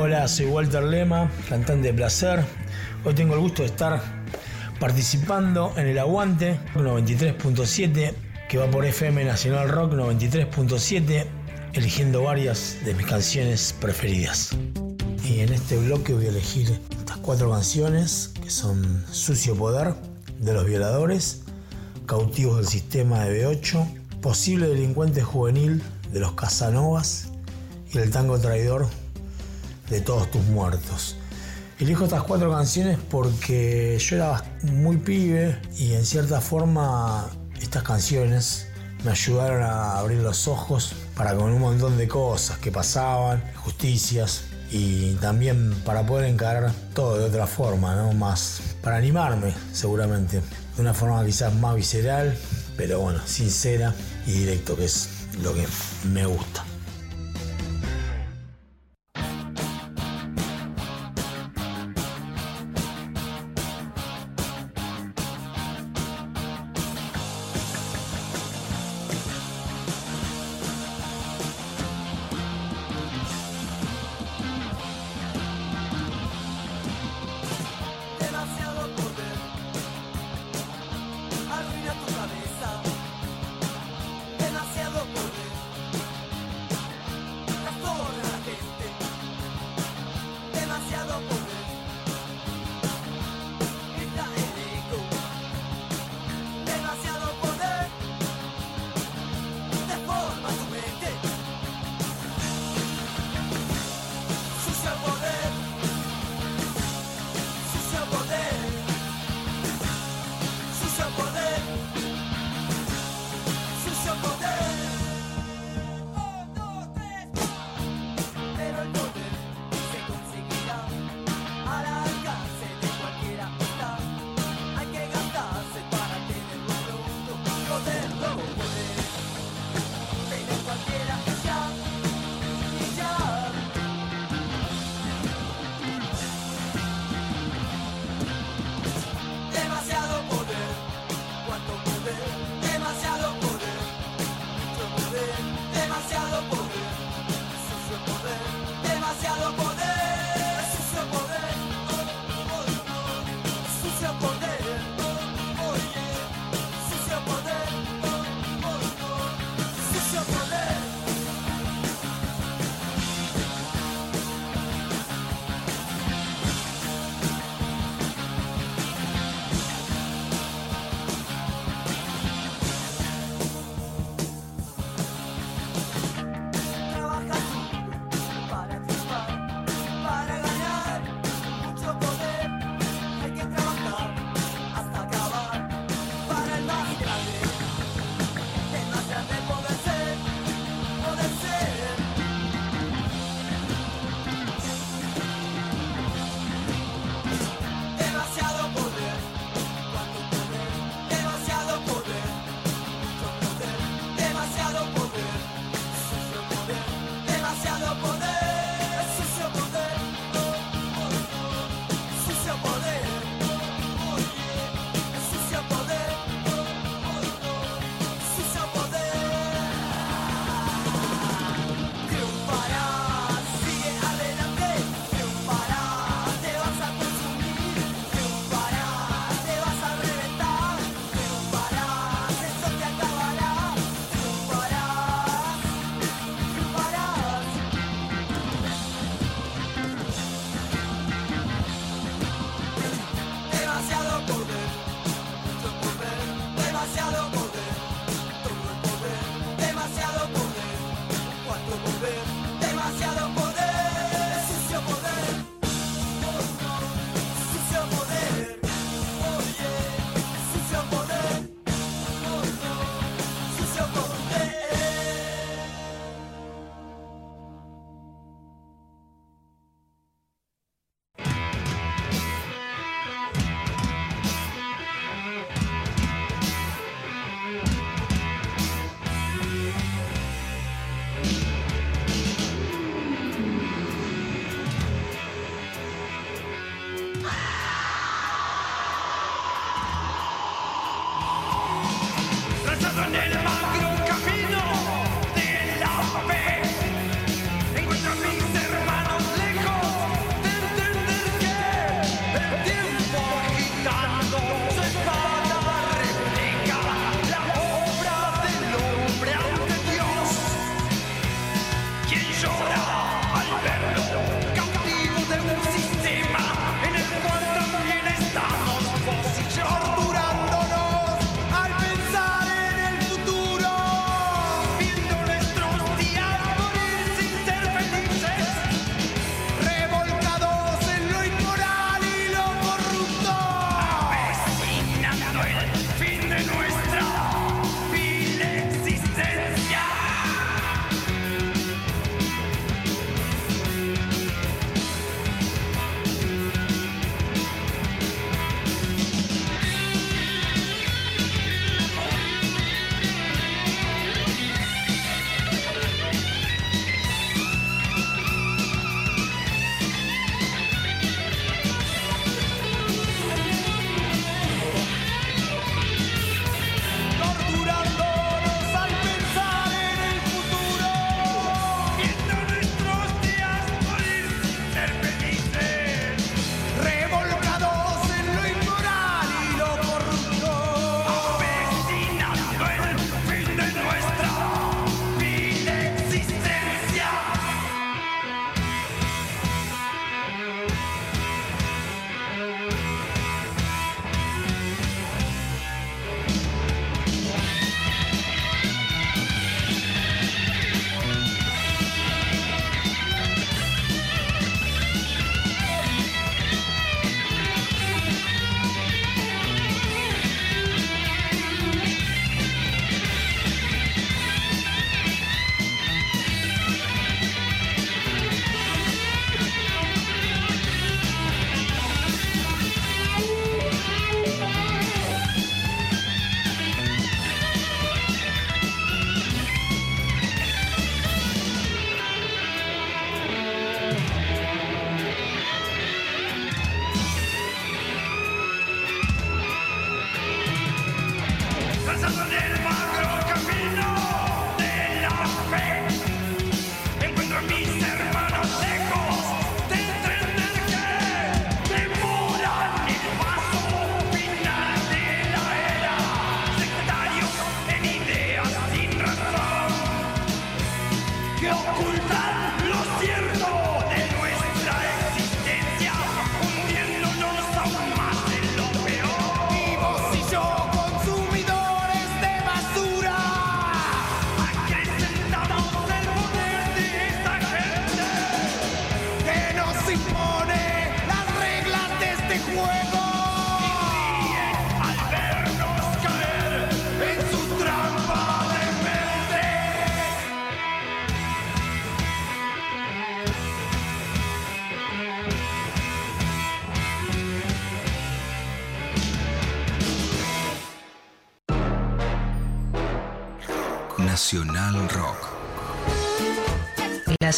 Hola, soy Walter Lema, cantante de Placer. Hoy tengo el gusto de estar participando en el Aguante 93.7, que va por FM Nacional Rock 93.7, eligiendo varias de mis canciones preferidas. Y en este bloque voy a elegir estas cuatro canciones, que son Sucio Poder, de los Violadores, Cautivos del Sistema de B8, Posible Delincuente Juvenil, de los Casanovas, y El Tango Traidor, de todos tus muertos. Elijo estas cuatro canciones porque yo era muy pibe y en cierta forma estas canciones me ayudaron a abrir los ojos para con un montón de cosas que pasaban, justicias y también para poder encarar todo de otra forma, ¿no? Más para animarme seguramente, de una forma quizás más visceral, pero bueno, sincera y directo, que es lo que me gusta.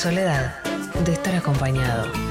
Soledad de estar acompañado.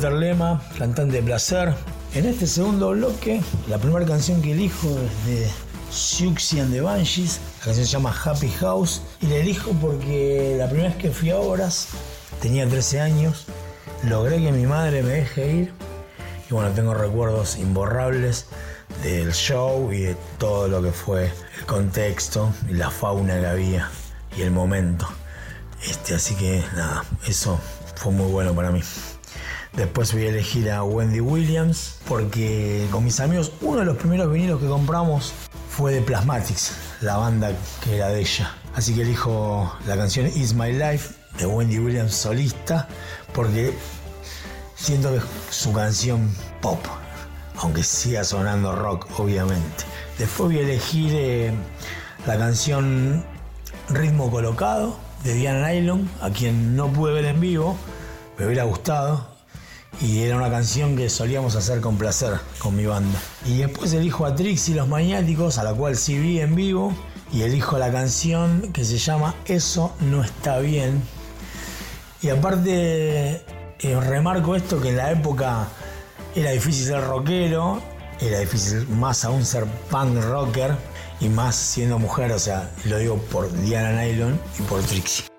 Walter Lema, cantante de Placer. En este segundo bloque, la primera canción que elijo es de Siouxsie and the Banshees. La canción se llama Happy House y la elijo porque la primera vez que fui a Obras, tenía 13 años, logré que mi madre me deje ir y bueno, tengo recuerdos imborrables del show y de todo lo que fue el contexto y la fauna que había y el momento. Este, así que nada, eso fue muy bueno para mí. Después voy a elegir a Wendy Williams porque con mis amigos uno de los primeros vinilos que compramos fue de Plasmatics, la banda que era de ella. Así que elijo la canción Is My Life de Wendy Williams solista porque siento que es su canción pop, aunque siga sonando rock obviamente. Después voy a elegir eh, la canción Ritmo Colocado de Diana Nylon, a quien no pude ver en vivo, me hubiera gustado. Y era una canción que solíamos hacer con placer con mi banda. Y después elijo a Trixie Los Maniáticos, a la cual sí vi en vivo. Y elijo la canción que se llama Eso no está bien. Y aparte, eh, remarco esto que en la época era difícil ser rockero, era difícil más aún ser punk rocker y más siendo mujer, o sea, lo digo por Diana Nylon y por Trixie.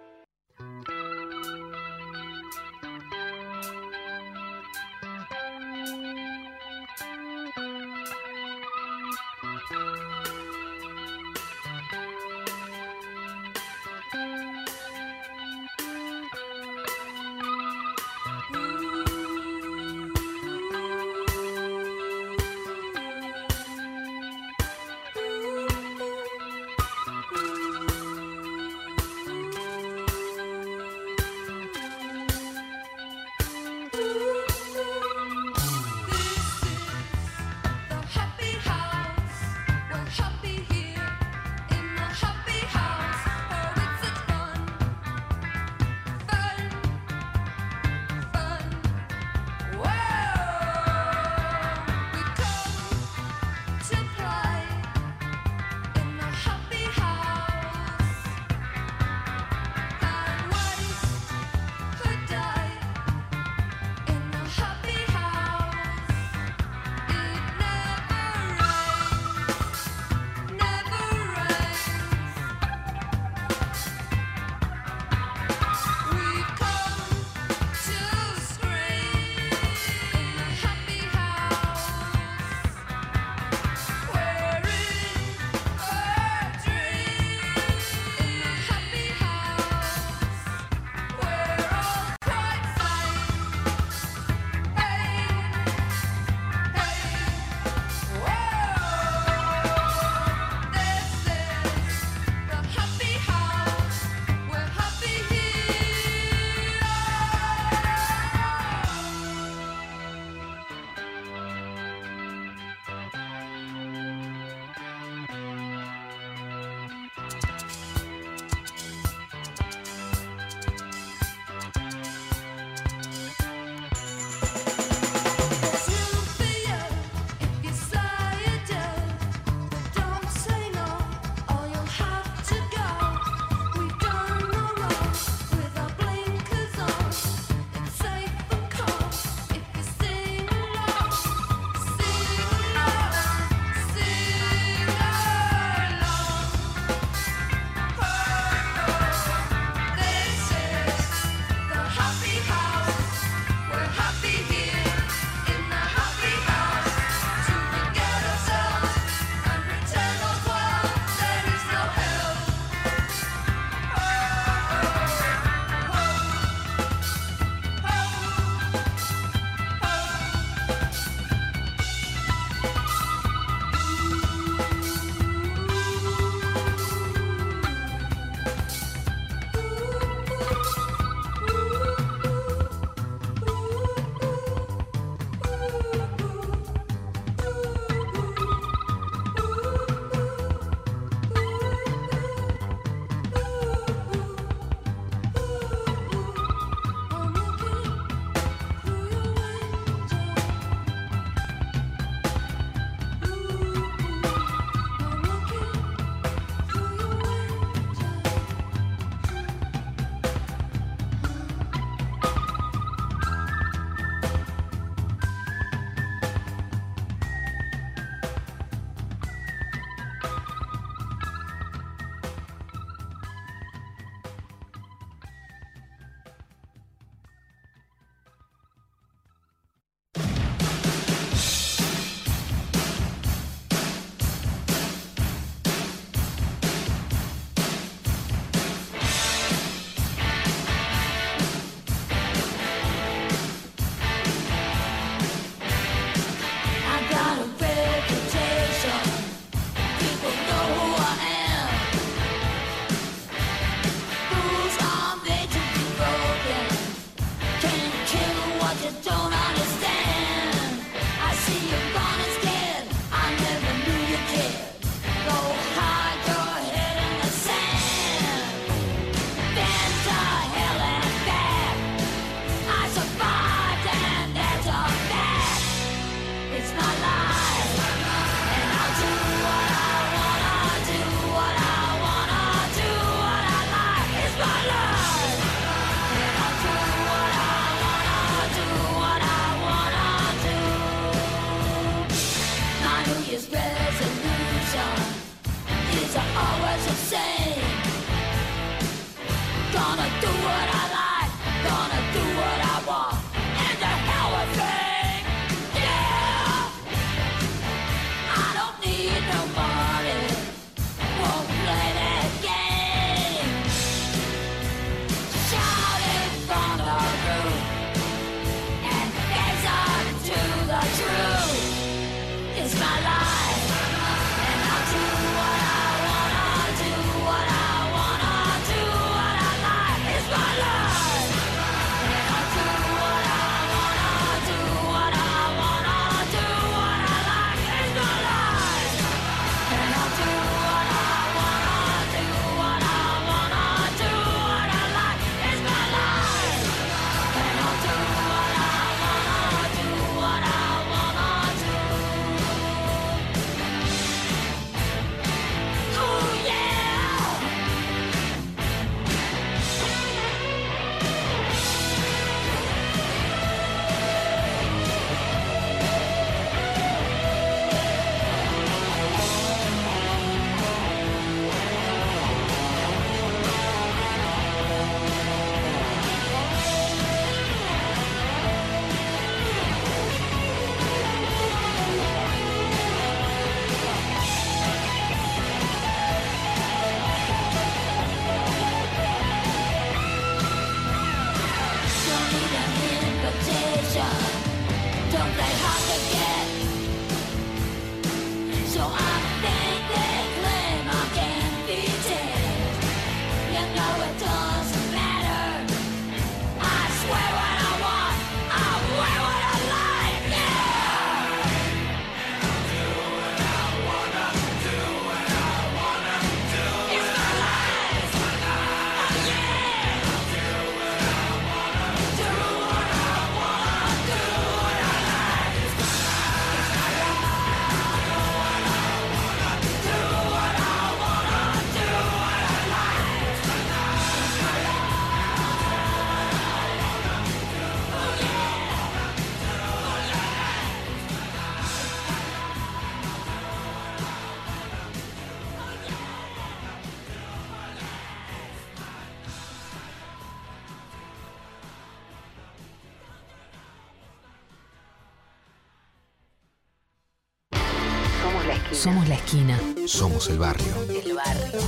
Somos el barrio. El barrio.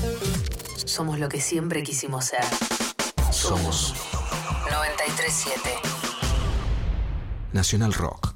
Somos lo que siempre quisimos ser. Somos 937. Nacional Rock.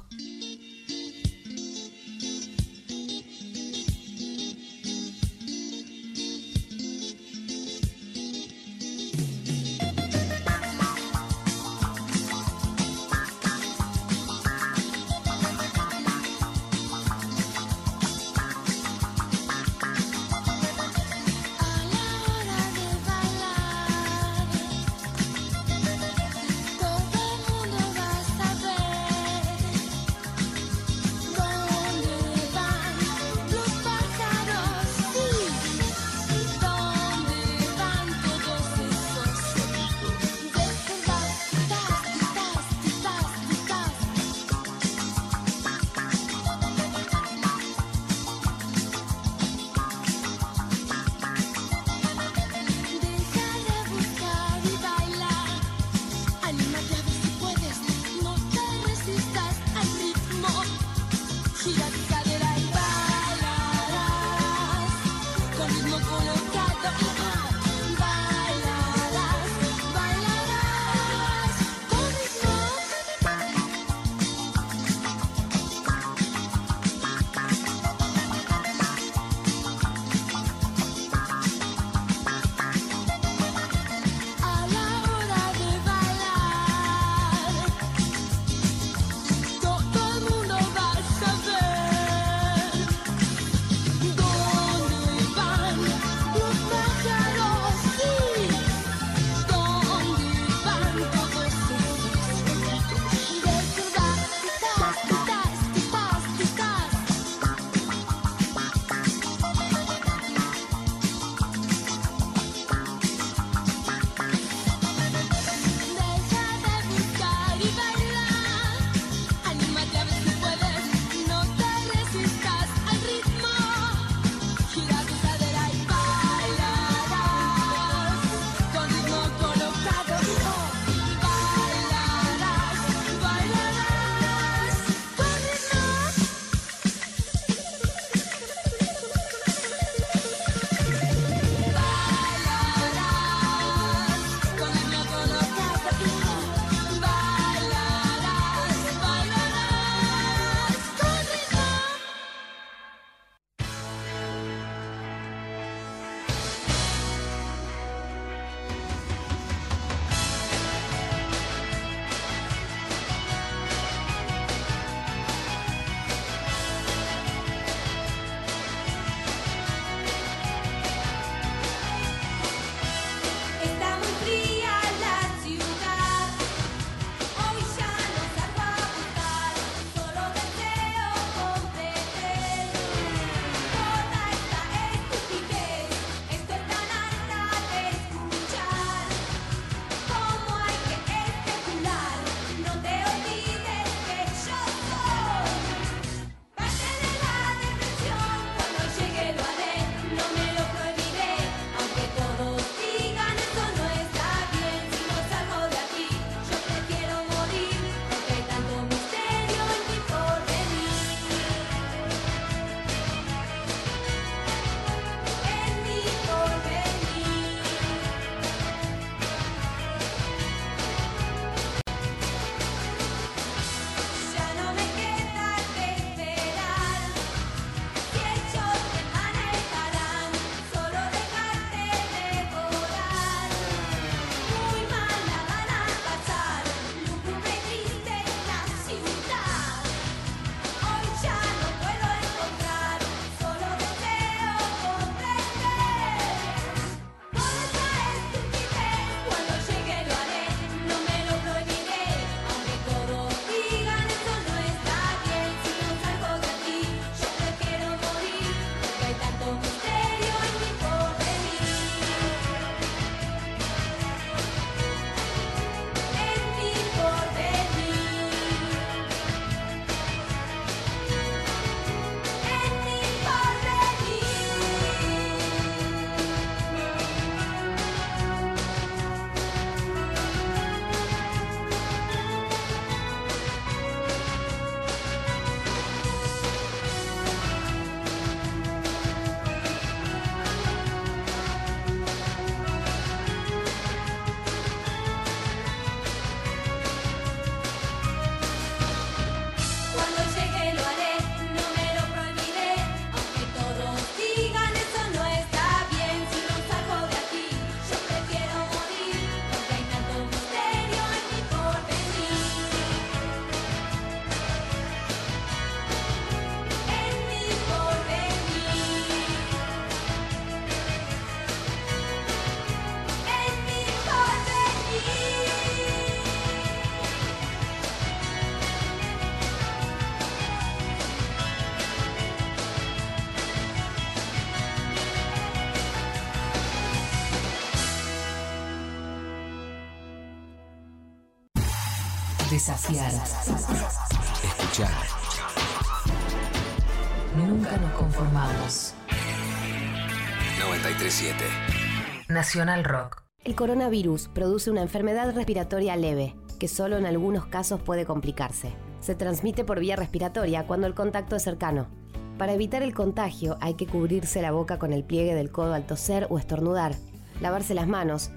Desafiar. Escuchar. Nunca nos conformamos. 937. Nacional Rock. El coronavirus produce una enfermedad respiratoria leve, que solo en algunos casos puede complicarse. Se transmite por vía respiratoria cuando el contacto es cercano. Para evitar el contagio hay que cubrirse la boca con el pliegue del codo al toser o estornudar, lavarse las manos,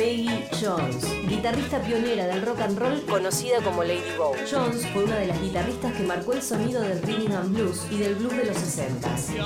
Peggy Jones, guitarrista pionera del rock and roll conocida como Lady Bow. Jones fue una de las guitarristas que marcó el sonido del rhythm and blues y del blues de los 60s.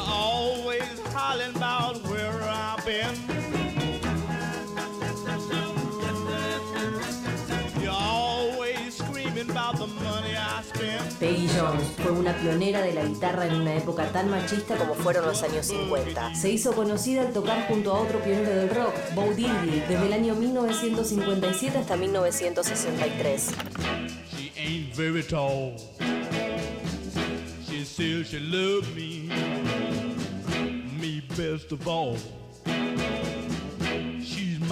Peggy Jones fue una pionera de la guitarra en una época tan machista como fueron los años 50. Se hizo conocida al tocar junto a otro pionero del rock, Bo Diddley, desde el año 1957 hasta 1963. She ain't very tall. She says she loves me, me best of all.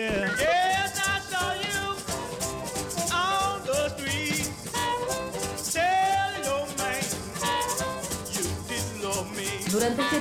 Yeah. Yes, I saw you on the street.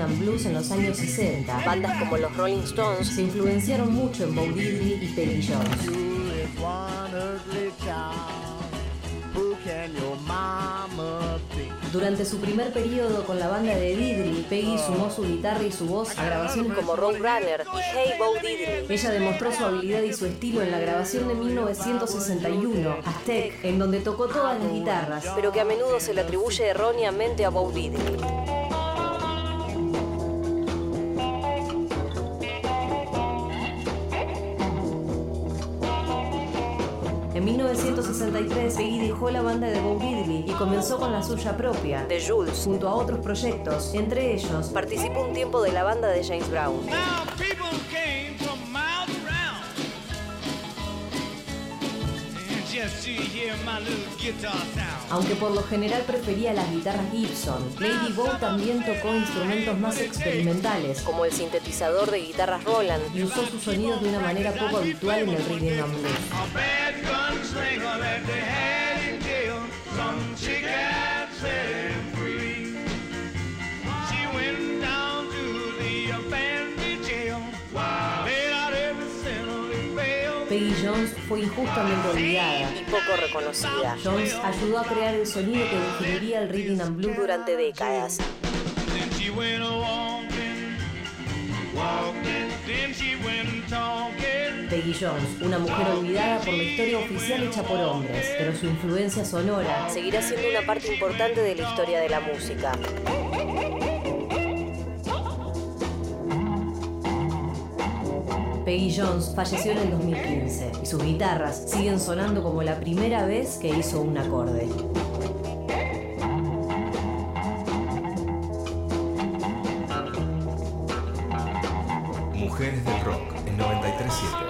Rhythm and blues en los años 60. Bandas como los Rolling Stones se influenciaron mucho en Bo Diddley y Peggy Jones. Durante su primer periodo con la banda de Diddley, Peggy sumó su guitarra y su voz a grabaciones como Roadrunner y Hey Bo Diddley. Ella demostró su habilidad y su estilo en la grabación de 1961, Aztec, en donde tocó todas las guitarras, pero que a menudo se le atribuye erróneamente a Bo Diddley. 1963, Peggy dejó la banda de Bo Diddley y comenzó con la suya propia, The Jules, junto a otros proyectos. Entre ellos, participó un tiempo de la banda de James Brown. Aunque por lo general prefería las guitarras Gibson, Lady Bo también tocó instrumentos más experimentales, como el sintetizador de guitarras Roland, y usó sus sonidos de una manera poco habitual en el rhythm and blues. Jones fue injustamente olvidada y poco reconocida. Jones ayudó a crear el sonido que definiría el rhythm and blues durante décadas. Peggy Jones, una mujer olvidada por la historia oficial hecha por hombres, pero su influencia sonora seguirá siendo una parte importante de la historia de la música. Peggy Jones falleció en el 2015 y sus guitarras siguen sonando como la primera vez que hizo un acorde. Mujeres del Rock en 937.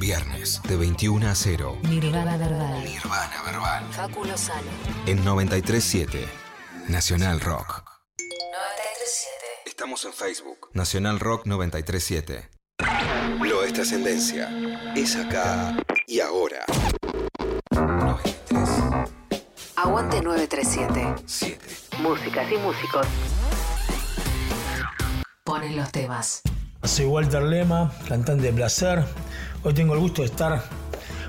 Viernes de 21 a 0. Nirvana Verbal. Nirvana Verbal. Facu Lozano. En 937. Nacional Rock. 937. Estamos en Facebook. Nacional Rock 937. Lo es trascendencia. Es acá y ahora. 93. Aguante 937. 7. Músicas y músicos. Ponen los temas. Soy Walter Lema, cantante de Placer. Hoy tengo el gusto de estar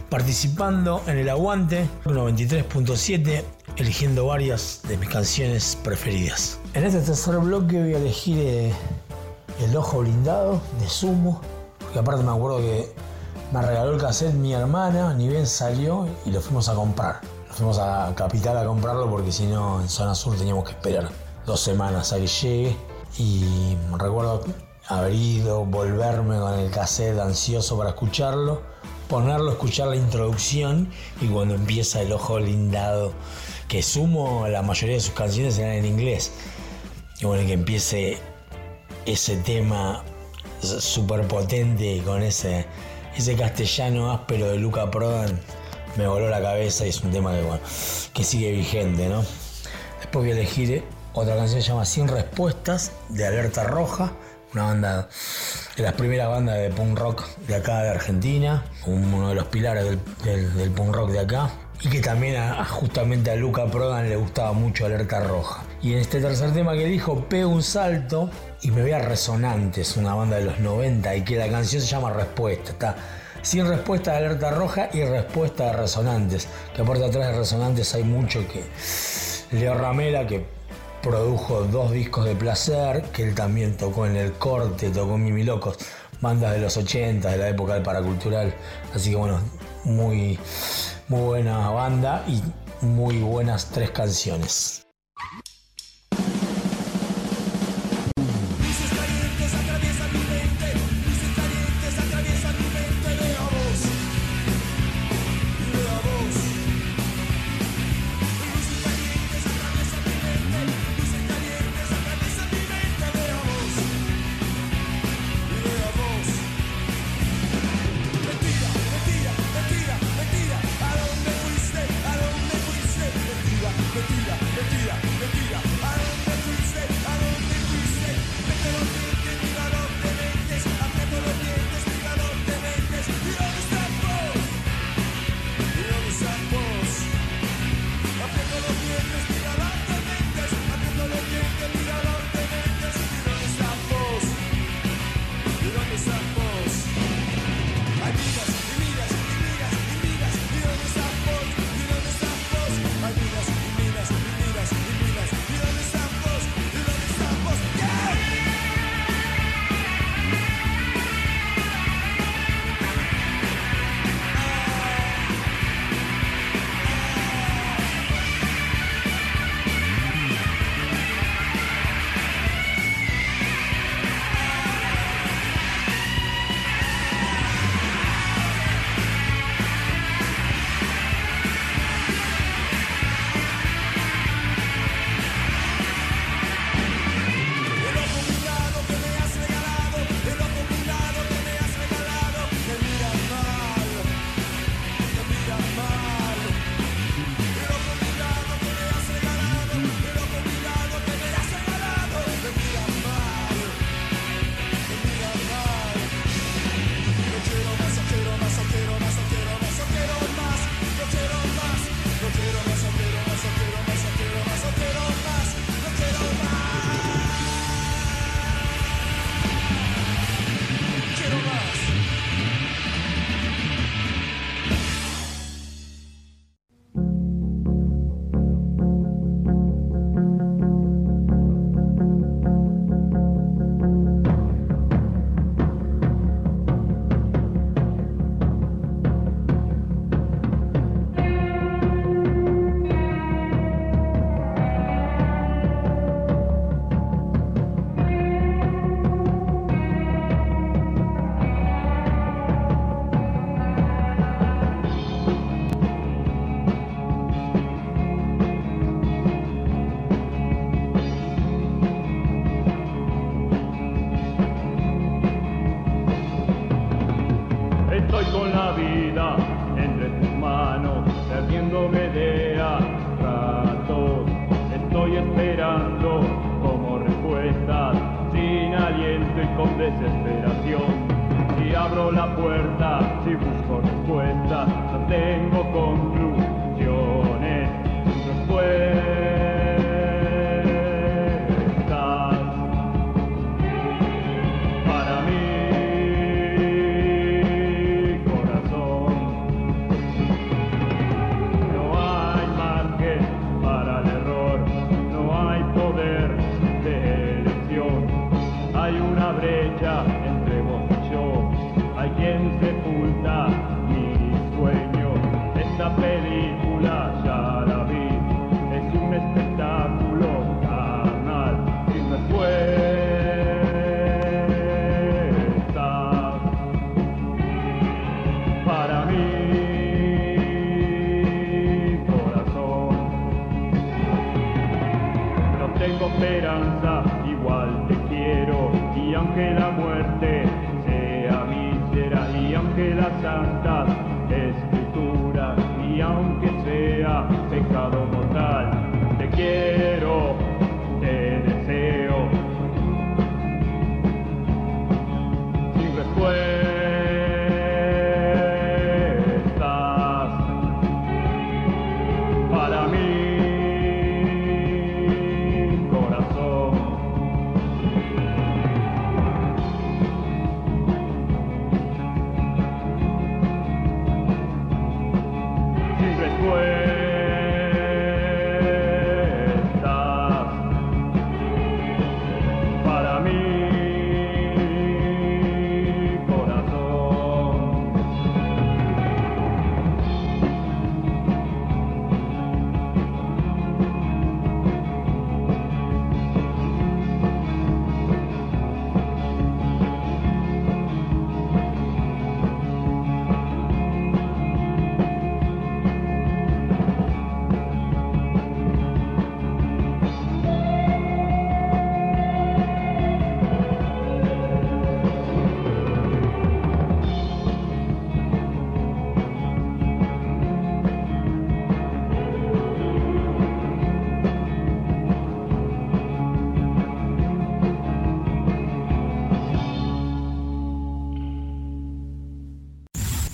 participando en el Aguante 93.7, eligiendo varias de mis canciones preferidas. En este tercer bloque voy a elegir eh, El Ojo Blindado de Sumo, porque aparte me acuerdo que me regaló el cassette mi hermana, ni bien salió y lo fuimos a comprar. Fuimos a Capital a comprarlo porque si no en Zona Sur teníamos que esperar dos semanas a que llegue. Y recuerdo haber ido, volverme con el cassette ansioso para escucharlo, ponerlo, escuchar la introducción y cuando empieza el ojo blindado, que sumo la mayoría de sus canciones eran en inglés. Y bueno, que empiece ese tema súper potente con ese, ese castellano áspero de Luca Prodan me voló la cabeza y es un tema que sigue vigente, ¿no? Después voy a elegir otra canción que se llama Sin Respuestas de Alerta Roja, una banda de las primeras bandas de punk rock de acá de Argentina, uno de los pilares del, del- punk rock de acá. Y que también justamente a Luca Prodan le gustaba mucho Alerta Roja. Y en este tercer tema que dijo, pego un salto y me voy a Resonantes, una banda de los 90, y que la canción se llama Respuesta. Está sin respuesta de Alerta Roja y respuesta de Resonantes. Que aparte atrás de Resonantes hay mucho que... Leo Ramela, que produjo dos discos de placer, que él también tocó en El Corte, tocó en Mimi Locos, bandas de los 80, de la época del paracultural. Así que bueno, muy, muy buena banda y muy buenas tres canciones.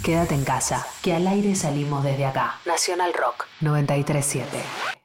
Quédate en casa, que al aire salimos desde acá. Nacional Rock 937.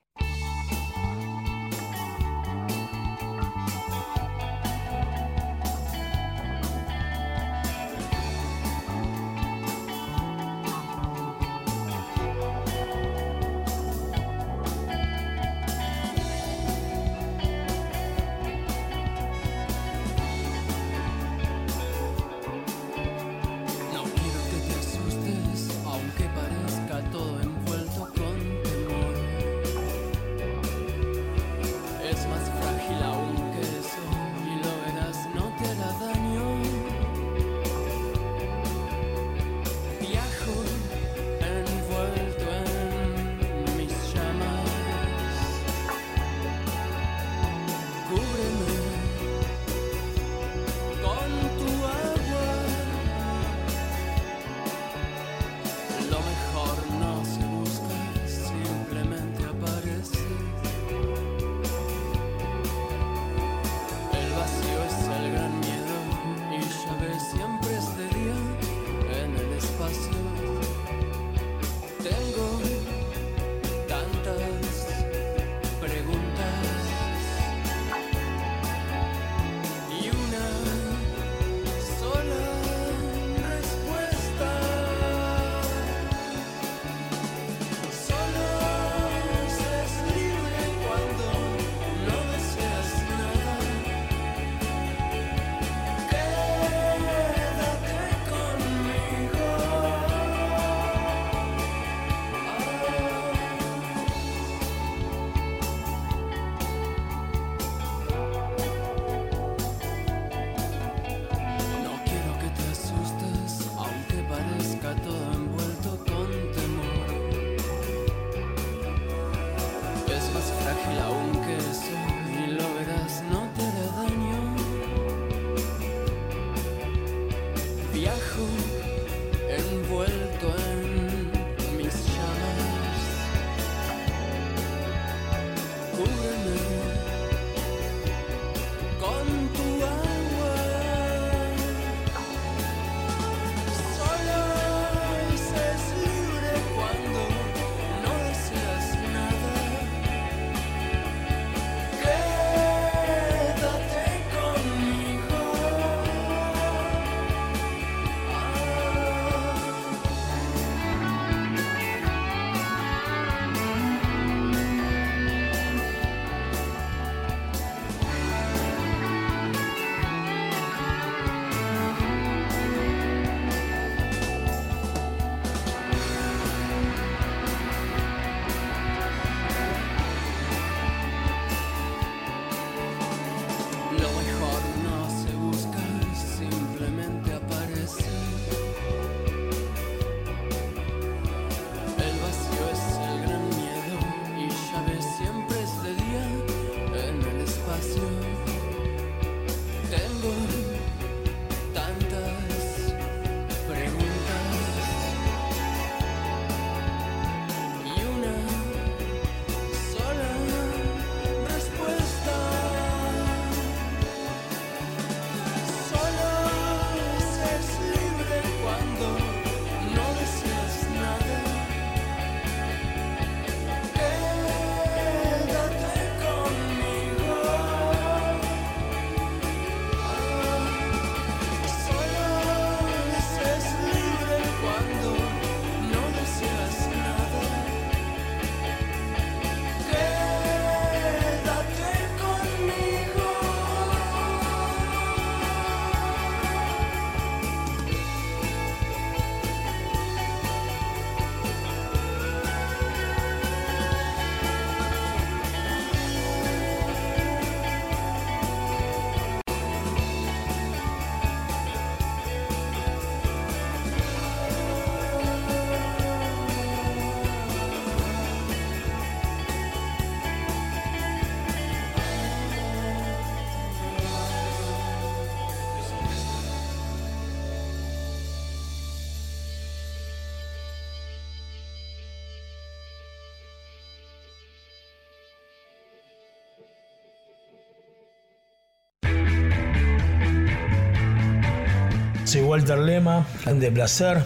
Walter Lema, grande placer.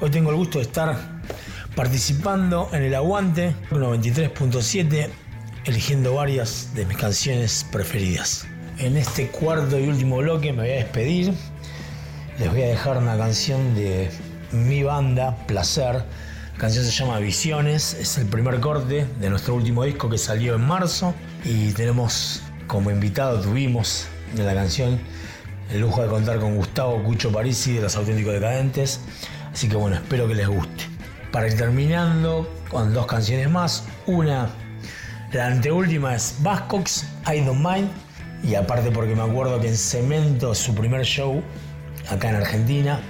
Hoy tengo el gusto de estar participando en el Aguante 93.7, eligiendo varias de mis canciones preferidas. En este cuarto y último bloque me voy a despedir. Les voy a dejar una canción de mi banda, Placer. La canción se llama Visiones, es el primer corte de nuestro último disco que salió en marzo y tenemos como invitado, tuvimos de la canción el lujo de contar con Gustavo Cucho Parisi de Los Auténticos Decadentes. Así que bueno, espero que les guste. Para ir terminando con dos canciones más, una, la anteúltima es Bascox, I Don't Mind, y aparte porque me acuerdo que en Cemento, su primer show acá en Argentina,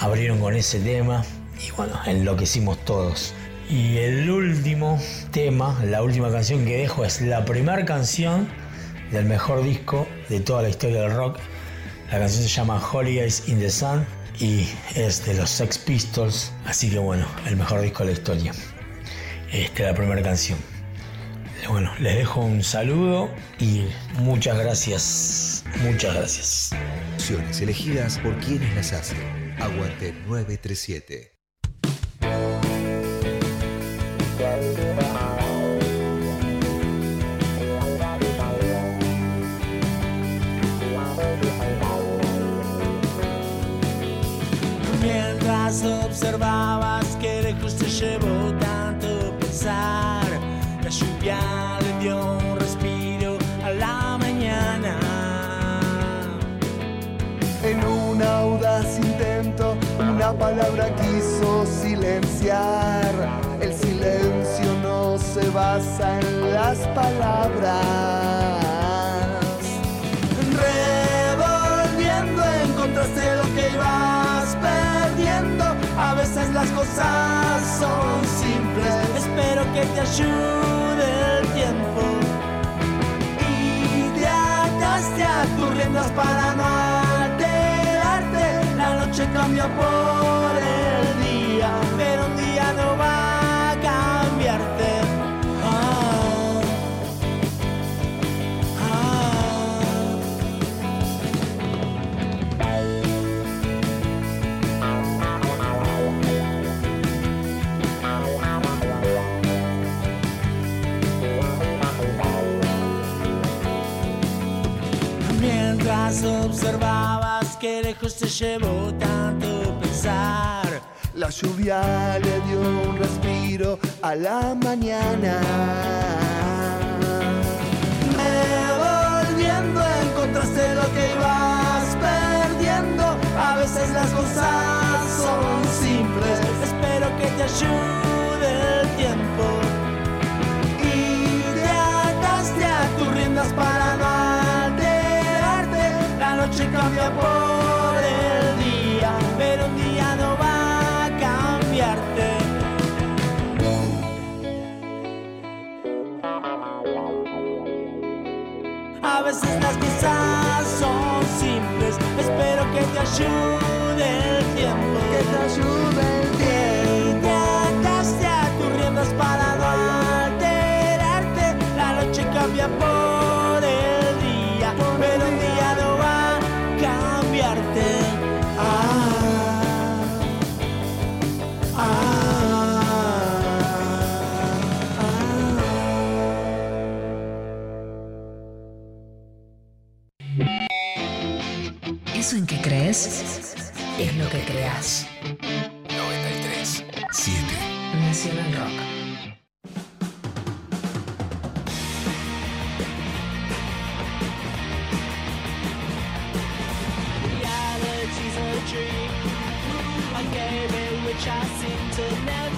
abrieron con ese tema y bueno, enloquecimos todos. Y el último tema, la última canción que dejo es la primera canción del mejor disco de toda la historia del rock. La canción se llama Holidays in the Sun y es de los Sex Pistols, así que bueno, el mejor disco de la historia. Esta es la primera canción. Bueno, les dejo un saludo y muchas gracias, muchas gracias. Canciones elegidas por quienes las hacen. Aguante 937. Observabas que lejos te llevó tanto pensar, la lluvia le dio un respiro a la mañana. En un audaz intento, una palabra quiso silenciar. El silencio no se basa en las palabras. Las cosas son simples. Espero que te ayude el tiempo. Y te ataste a tus riendas para no alterarte. La noche cambia por el lejos te llevó tanto pensar. La lluvia le dio un respiro a la mañana. Revolviendo encontraste lo que ibas perdiendo. A veces las cosas son simples. Espero que te ayude el tiempo. Y te ataste a tus riendas para no alterarte. La noche cambia por cosas son simples. Espero que te ayude el tiempo. Que te ayude lo que creas. 93 7. Nacional Rock. reality's a dream. I gave it, which I seem to never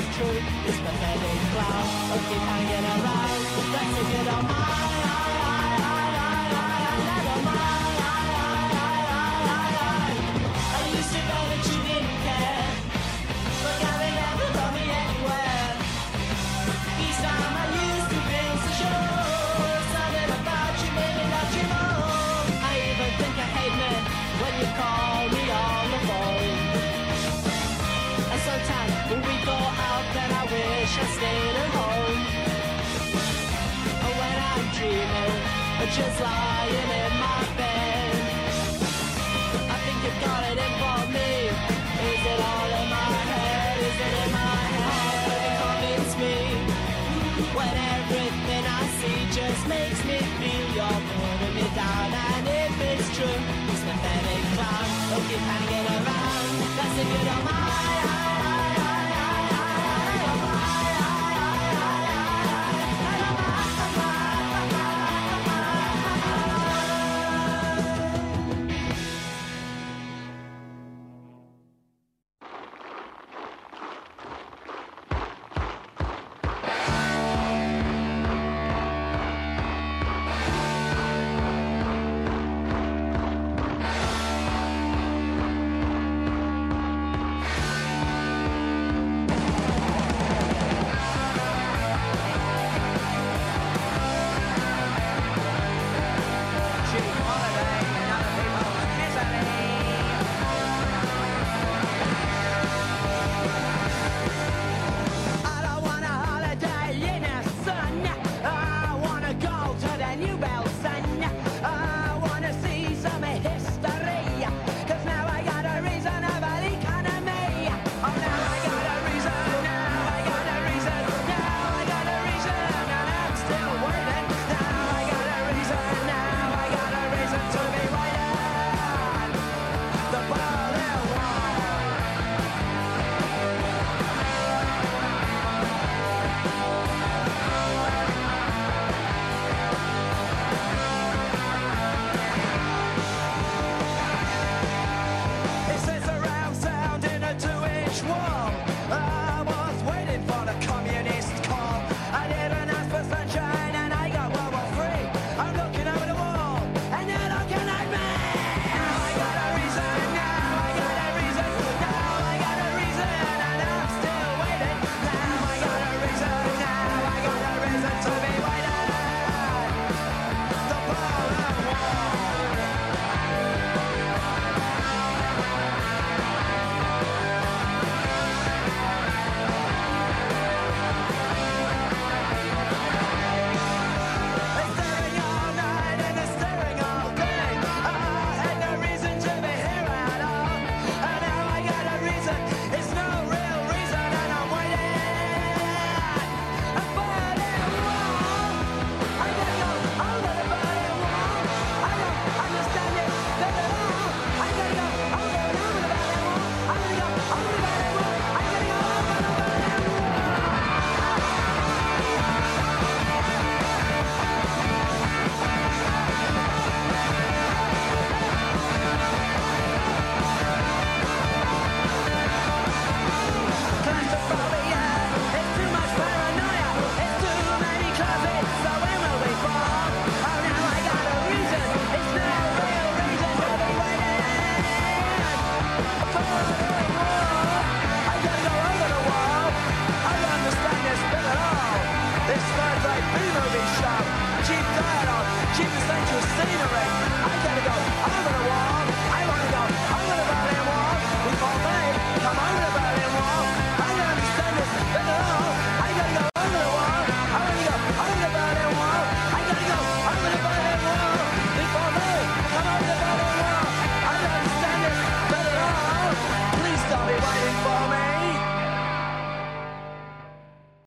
true. This pathetic clown will keep hanging around. Let's take it on my. Wish I stayed at home. When I'm dreaming, just lying in my bed, I think you've got it in for me. Is it all in my head? Is it in my head? It convince me when everything I see just makes me feel you're putting me down. And if it's true, this pathetic clown will keep hanging around. That's if you don't mind.